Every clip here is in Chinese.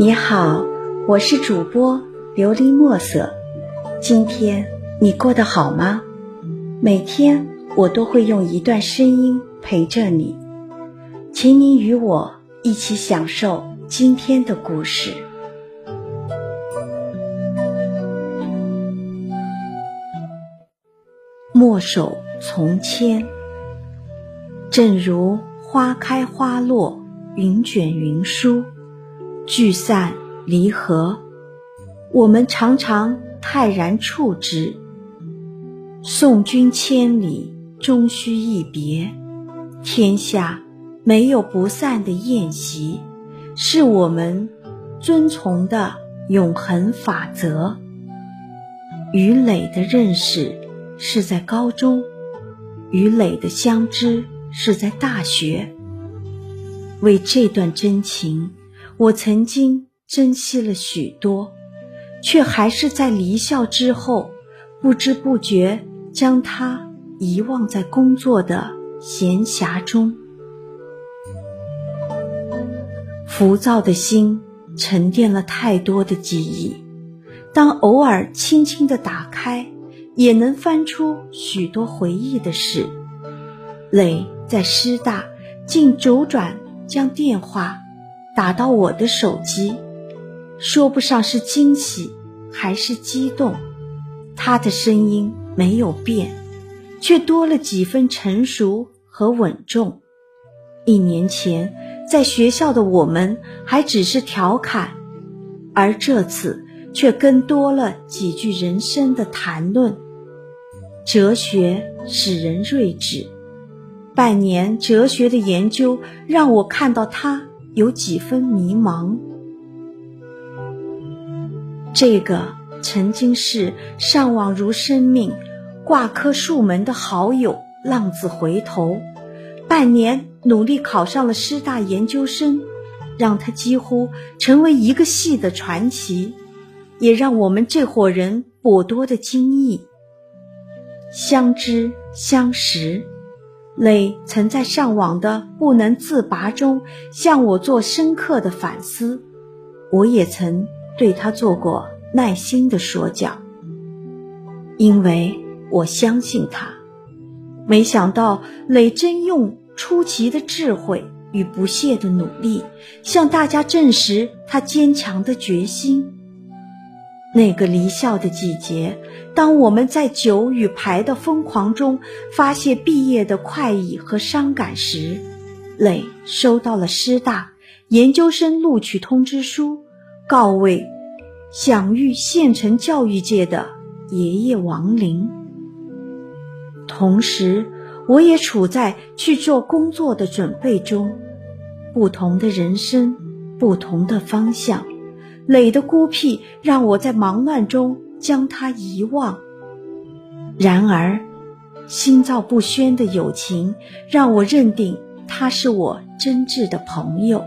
你好，我是主播琉璃墨色。今天你过得好吗？每天我都会用一段声音陪着你，请你与我一起享受今天的故事。墨守从谦，正如花开花落，云卷云舒。聚散离合，我们常常泰然处之。送君千里，终须一别。天下没有不散的宴席，是我们遵从的永恒法则。与磊的认识是在高中，与磊的相知是在大学。为这段真情。我曾经珍惜了许多，却还是在离校之后，不知不觉将它遗忘在工作的闲暇中。浮躁的心沉淀了太多的记忆，当偶尔轻轻的打开，也能翻出许多回忆的事。磊在师大竟周转将电话。打到我的手机，说不上是惊喜还是激动，他的声音没有变，却多了几分成熟和稳重。一年前在学校的我们还只是调侃，而这次却更多了几句人生的谈论。哲学使人睿智，半年哲学的研究让我看到他。有几分迷茫。这个曾经是上网如生命、挂科数门的好友，浪子回头，半年努力考上了师大研究生，让他几乎成为一个系的传奇，也让我们这伙人颇多的惊异。相知相识。磊曾在上网的不能自拔中向我做深刻的反思，我也曾对他做过耐心的说教，因为我相信他。没想到磊真用出奇的智慧与不懈的努力，向大家证实他坚强的决心。那个离校的季节，当我们在酒与牌的疯狂中发泄毕业的快意和伤感时，磊收到了师大研究生录取通知书，告慰享誉县城教育界的爷爷王林。同时，我也处在去做工作的准备中，不同的人生，不同的方向。磊的孤僻让我在忙乱中将他遗忘，然而，心照不宣的友情让我认定他是我真挚的朋友。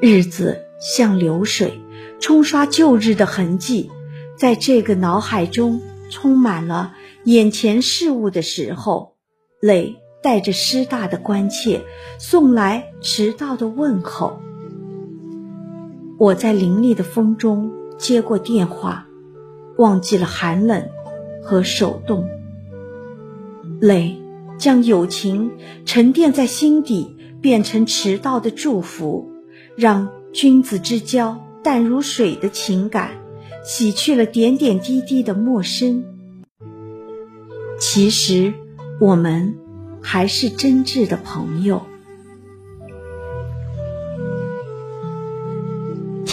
日子像流水，冲刷旧日的痕迹，在这个脑海中充满了眼前事物的时候，磊带着师大的关切，送来迟到的问候。我在凌厉的风中接过电话，忘记了寒冷和手冻。泪将友情沉淀在心底，变成迟到的祝福，让君子之交淡如水的情感，洗去了点点滴滴的陌生。其实，我们还是真挚的朋友。